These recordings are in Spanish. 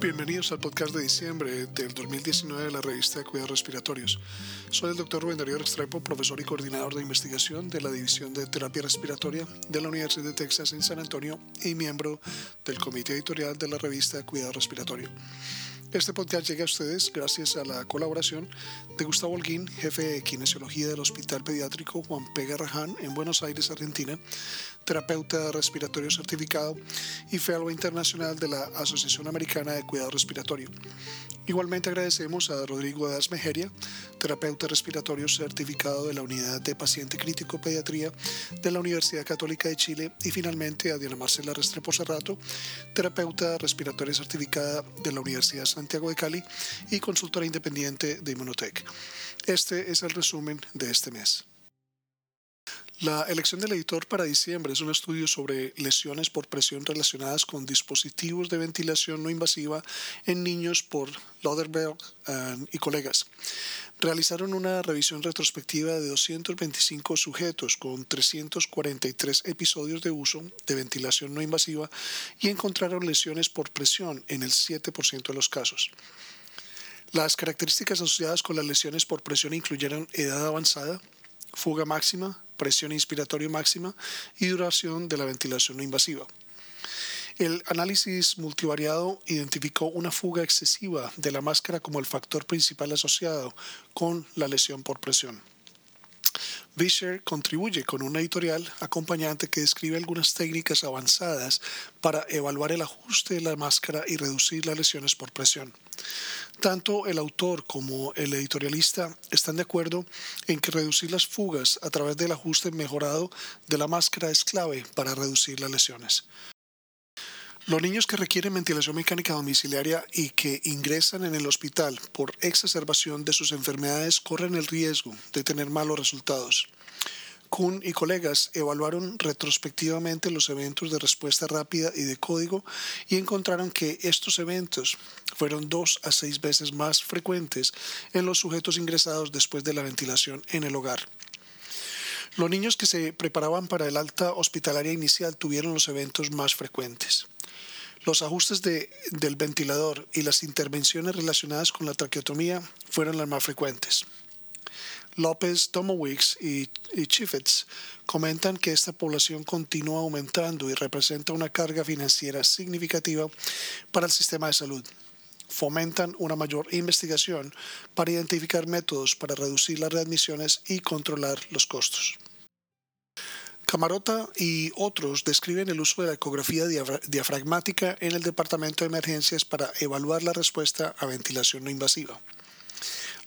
Bienvenidos al podcast de diciembre del 2019 de la revista de Cuidados Respiratorios. Soy el doctor Rubén Darío Restrepo, profesor y coordinador de investigación de la División de Terapia Respiratoria de la Universidad de Texas en San Antonio y miembro del comité editorial de la revista Cuidado Respiratorio. Este podcast llega a ustedes gracias a la colaboración de Gustavo Holguín, jefe de kinesiología del Hospital Pediátrico Juan P. Garrahan en Buenos Aires, Argentina, terapeuta respiratorio certificado y fellow internacional de la Asociación Americana de Cuidado Respiratorio. Igualmente agradecemos a Rodrigo Das Mejeria, terapeuta respiratorio certificado de la Unidad de Paciente Crítico Pediatría de la Universidad Católica de Chile y finalmente a Diana Marcela Restrepo Cerrato, terapeuta respiratoria certificada de la Universidad Santiago de Cali y consultora independiente de Immunotech. Este es el resumen de este mes. La elección del editor para diciembre es un estudio sobre lesiones por presión relacionadas con dispositivos de ventilación no invasiva en niños por Loderberg eh, y colegas. Realizaron una revisión retrospectiva de 225 sujetos con 343 episodios de uso de ventilación no invasiva y encontraron lesiones por presión en el 7% de los casos. Las características asociadas con las lesiones por presión incluyeron edad avanzada, fuga máxima, presión inspiratoria máxima y duración de la ventilación no invasiva. El análisis multivariado identificó una fuga excesiva de la máscara como el factor principal asociado con la lesión por presión. Vischer contribuye con un editorial acompañante que describe algunas técnicas avanzadas para evaluar el ajuste de la máscara y reducir las lesiones por presión. Tanto el autor como el editorialista están de acuerdo en que reducir las fugas a través del ajuste mejorado de la máscara es clave para reducir las lesiones. Los niños que requieren ventilación mecánica domiciliaria y que ingresan en el hospital por exacerbación de sus enfermedades corren el riesgo de tener malos resultados. Kuhn y colegas evaluaron retrospectivamente los eventos de respuesta rápida y de código y encontraron que estos eventos fueron dos a seis veces más frecuentes en los sujetos ingresados después de la ventilación en el hogar. Los niños que se preparaban para el alta hospitalaria inicial tuvieron los eventos más frecuentes. Los ajustes del ventilador y las intervenciones relacionadas con la traqueotomía fueron las más frecuentes. López, Tomowicz y, y comentan que esta población continúa aumentando y representa una carga financiera significativa para el sistema de salud. Fomentan una mayor investigación para identificar métodos para reducir las readmisiones y controlar los costos. Camarota y otros describen el uso de la ecografía diafragmática en el departamento de emergencias para evaluar la respuesta a ventilación no invasiva.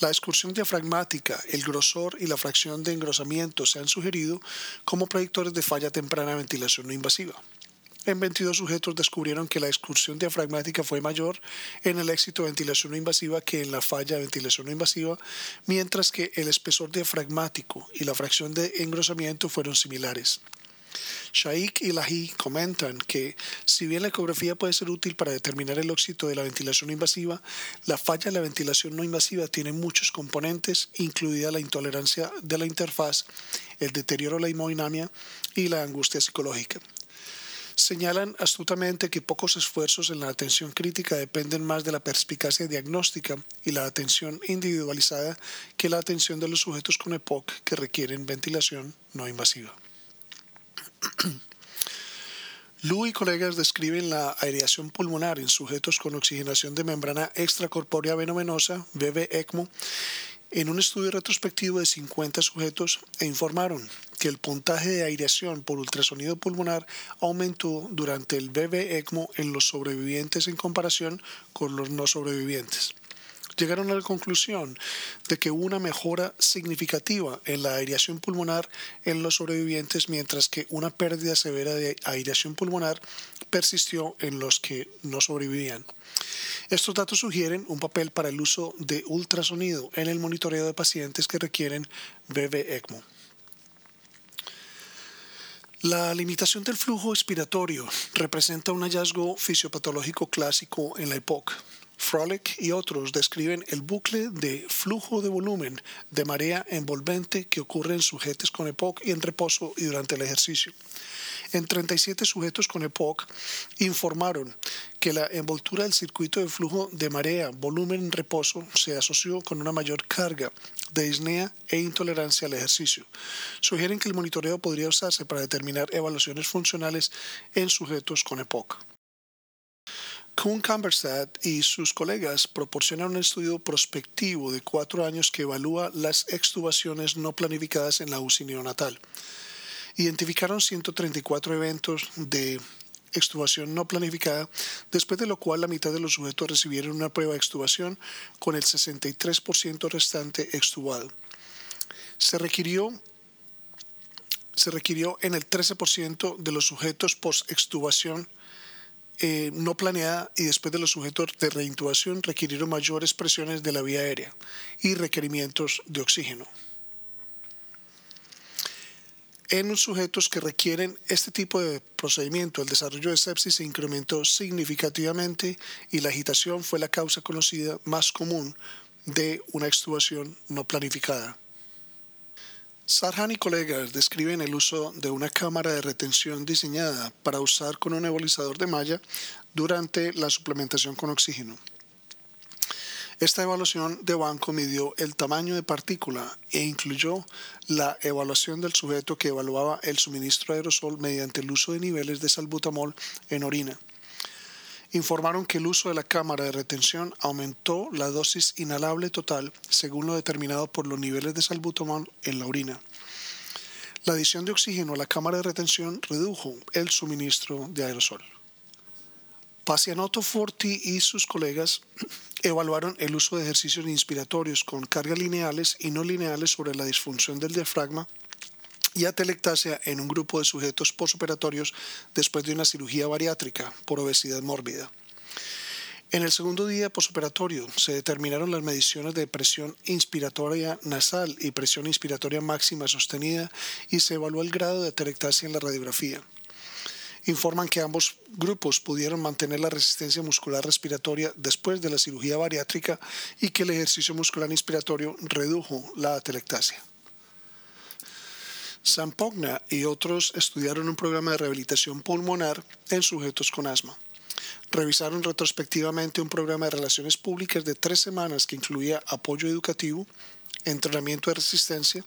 La excursión diafragmática, el grosor y la fracción de engrosamiento se han sugerido como predictores de falla temprana de ventilación no invasiva. En 22 sujetos descubrieron que la excursión diafragmática fue mayor en el éxito de ventilación no invasiva que en la falla de ventilación no invasiva, mientras que el espesor diafragmático y la fracción de engrosamiento fueron similares. Shaikh y Lahi comentan que, si bien la ecografía puede ser útil para determinar el éxito de la ventilación invasiva, la falla de la ventilación no invasiva tiene muchos componentes, incluida la intolerancia de la interfaz, el deterioro de la hemodinamia y la angustia psicológica. Señalan astutamente que pocos esfuerzos en la atención crítica dependen más de la perspicacia diagnóstica y la atención individualizada que la atención de los sujetos con EPOC que requieren ventilación no invasiva. Lu y colegas describen la aireación pulmonar en sujetos con oxigenación de membrana extracorpórea venomenosa, BB-ECMO, en un estudio retrospectivo de 50 sujetos e informaron que el puntaje de aireación por ultrasonido pulmonar aumentó durante el BB-ECMO en los sobrevivientes en comparación con los no sobrevivientes llegaron a la conclusión de que hubo una mejora significativa en la aireación pulmonar en los sobrevivientes, mientras que una pérdida severa de aireación pulmonar persistió en los que no sobrevivían. Estos datos sugieren un papel para el uso de ultrasonido en el monitoreo de pacientes que requieren BB-ECMO. La limitación del flujo expiratorio representa un hallazgo fisiopatológico clásico en la EPOC. Frolic y otros describen el bucle de flujo de volumen de marea envolvente que ocurre en sujetos con EPOC y en reposo y durante el ejercicio. En 37 sujetos con EPOC informaron que la envoltura del circuito de flujo de marea, volumen en reposo, se asoció con una mayor carga de disnea e intolerancia al ejercicio. Sugieren que el monitoreo podría usarse para determinar evaluaciones funcionales en sujetos con EPOC. Kuhn Kamberstadt y sus colegas proporcionan un estudio prospectivo de cuatro años que evalúa las extubaciones no planificadas en la UCI neonatal. Identificaron 134 eventos de extubación no planificada, después de lo cual la mitad de los sujetos recibieron una prueba de extubación con el 63% restante extubado. Se requirió se requirió en el 13% de los sujetos post-extubación eh, no planeada y después de los sujetos de reintubación requirieron mayores presiones de la vía aérea y requerimientos de oxígeno. En los sujetos que requieren este tipo de procedimiento, el desarrollo de sepsis se incrementó significativamente y la agitación fue la causa conocida más común de una extubación no planificada. Sarhan y colegas describen el uso de una cámara de retención diseñada para usar con un nebulizador de malla durante la suplementación con oxígeno. Esta evaluación de banco midió el tamaño de partícula e incluyó la evaluación del sujeto que evaluaba el suministro de aerosol mediante el uso de niveles de salbutamol en orina informaron que el uso de la cámara de retención aumentó la dosis inhalable total según lo determinado por los niveles de salbutamol en la orina. La adición de oxígeno a la cámara de retención redujo el suministro de aerosol. Pacianotto Forti y sus colegas evaluaron el uso de ejercicios inspiratorios con cargas lineales y no lineales sobre la disfunción del diafragma y atelectasia en un grupo de sujetos posoperatorios después de una cirugía bariátrica por obesidad mórbida. En el segundo día posoperatorio se determinaron las mediciones de presión inspiratoria nasal y presión inspiratoria máxima sostenida y se evaluó el grado de atelectasia en la radiografía. Informan que ambos grupos pudieron mantener la resistencia muscular respiratoria después de la cirugía bariátrica y que el ejercicio muscular inspiratorio redujo la atelectasia. Sampogna y otros estudiaron un programa de rehabilitación pulmonar en sujetos con asma. Revisaron retrospectivamente un programa de relaciones públicas de tres semanas que incluía apoyo educativo, entrenamiento de resistencia,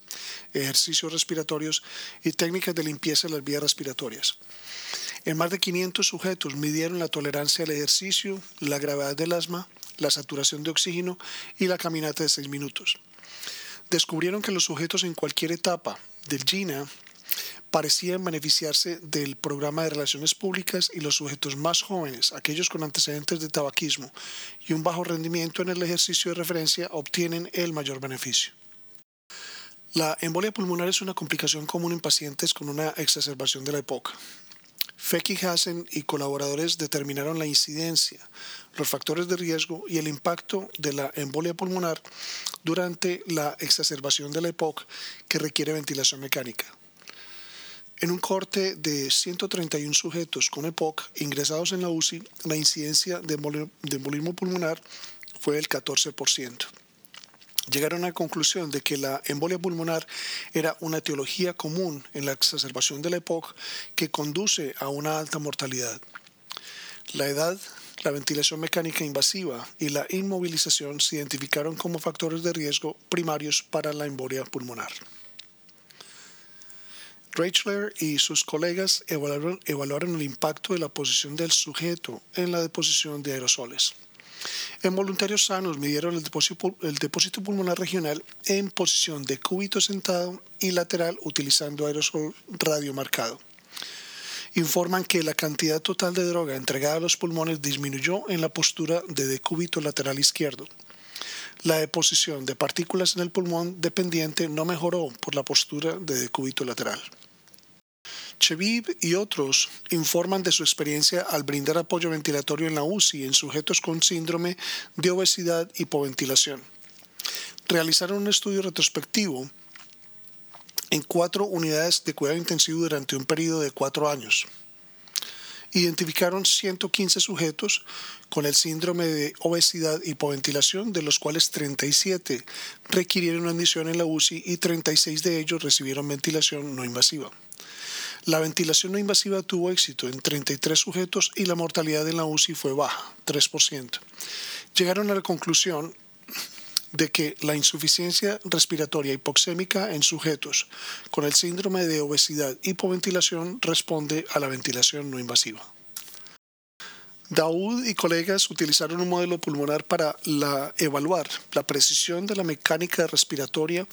ejercicios respiratorios y técnicas de limpieza de las vías respiratorias. En más de 500 sujetos midieron la tolerancia al ejercicio, la gravedad del asma, la saturación de oxígeno y la caminata de 6 minutos. Descubrieron que los sujetos en cualquier etapa del GINA parecían beneficiarse del programa de relaciones públicas y los sujetos más jóvenes, aquellos con antecedentes de tabaquismo y un bajo rendimiento en el ejercicio de referencia, obtienen el mayor beneficio. La embolia pulmonar es una complicación común en pacientes con una exacerbación de la EPOC. Feki Hassen y colaboradores determinaron la incidencia, los factores de riesgo y el impacto de la embolia pulmonar durante la exacerbación de la EPOC que requiere ventilación mecánica. En un corte de 131 sujetos con EPOC ingresados en la UCI, la incidencia de embolismo pulmonar fue del 14% llegaron a la conclusión de que la embolia pulmonar era una etiología común en la exacerbación de la EPOC que conduce a una alta mortalidad. La edad, la ventilación mecánica invasiva y la inmovilización se identificaron como factores de riesgo primarios para la embolia pulmonar. Reichler y sus colegas evaluaron el impacto de la posición del sujeto en la deposición de aerosoles. En voluntarios sanos midieron el depósito, pulmonar regional en posición de cúbito sentado y lateral utilizando aerosol radiomarcado. Informan que la cantidad total de droga entregada a los pulmones disminuyó en la postura de decúbito lateral izquierdo. La deposición de partículas en el pulmón dependiente no mejoró por la postura de decúbito lateral. Chevib y otros informan de su experiencia al brindar apoyo ventilatorio en la UCI en sujetos con síndrome de obesidad hipoventilación. Realizaron un estudio retrospectivo en cuatro unidades de cuidado intensivo durante un periodo de cuatro años. identificaron 115 sujetos con el síndrome de obesidad hipoventilación, de los cuales 37 requirieron admisión en la UCI y 36 de ellos recibieron ventilación no invasiva. La ventilación no invasiva tuvo éxito en 33 sujetos y la mortalidad en la UCI fue baja, 3%. Llegaron a la conclusión de que la insuficiencia respiratoria hipoxémica en sujetos con el síndrome de obesidad hipoventilación responde a la ventilación no invasiva. Daoud y colegas utilizaron un modelo pulmonar para evaluar la precisión de la mecánica respiratoria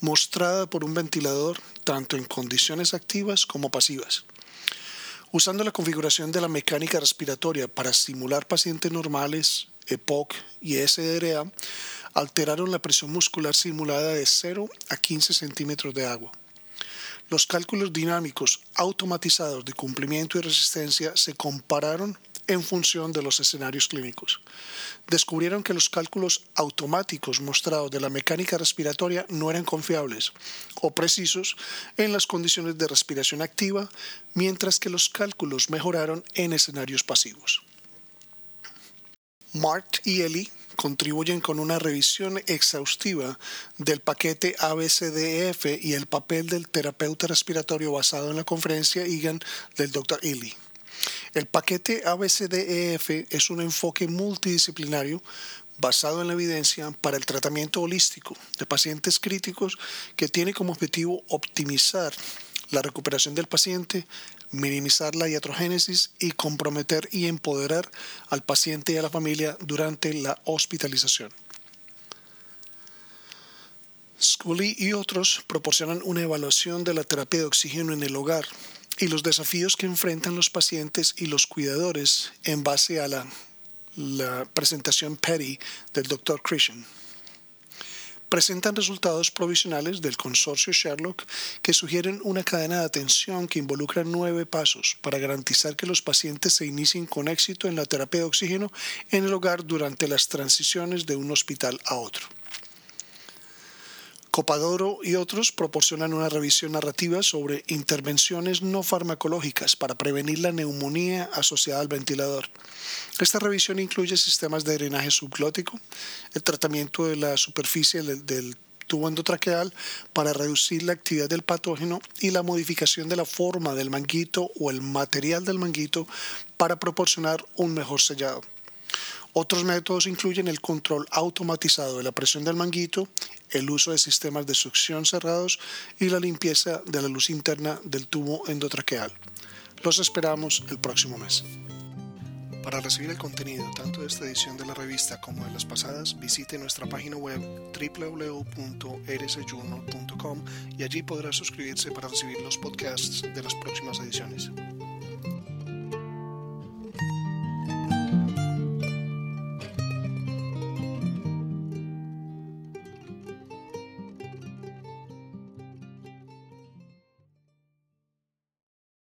mostrada por un ventilador tanto en condiciones activas como pasivas. Usando la configuración de la mecánica respiratoria para simular pacientes normales, EPOC y SDRA, alteraron la presión muscular simulada de 0 a 15 centímetros de agua. Los cálculos dinámicos automatizados de cumplimiento y resistencia se compararon en función de los escenarios clínicos. Descubrieron que los cálculos automáticos mostrados de la mecánica respiratoria no eran confiables o precisos en las condiciones de respiración activa, mientras que los cálculos mejoraron en escenarios pasivos. Mark y Ellie contribuyen con una revisión exhaustiva del paquete ABCDEF y el papel del terapeuta respiratorio basado en la conferencia IGAN del Dr. Ely. El paquete ABCDEF es un enfoque multidisciplinario basado en la evidencia para el tratamiento holístico de pacientes críticos que tiene como objetivo optimizar la recuperación del paciente, minimizar la iatrogénesis y comprometer y empoderar al paciente y a la familia durante la hospitalización. Scully y otros proporcionan una evaluación de la terapia de oxígeno en el hogar y los desafíos que enfrentan los pacientes y los cuidadores en base a la, presentación PETI del Dr. Christian. Presentan resultados provisionales del consorcio Sherlock que sugieren una cadena de atención que involucra nueve pasos para garantizar que los pacientes se inicien con éxito en la terapia de oxígeno en el hogar durante las transiciones de un hospital a otro. Copadoro y otros proporcionan una revisión narrativa sobre intervenciones no farmacológicas para prevenir la neumonía asociada al ventilador. Esta revisión incluye sistemas de drenaje subglótico, el tratamiento de la superficie del, tubo endotraqueal para reducir la actividad del patógeno y la modificación de la forma del manguito o el material del manguito para proporcionar un mejor sellado. Otros métodos incluyen el control automatizado de la presión del manguito, el uso de sistemas de succión cerrados y la limpieza de la luz interna del tubo endotraqueal. Los esperamos el próximo mes. Para recibir el contenido tanto de esta edición de la revista como de las pasadas, visite nuestra página web www.rsjournal.com y allí podrá suscribirse para recibir los podcasts de las próximas ediciones.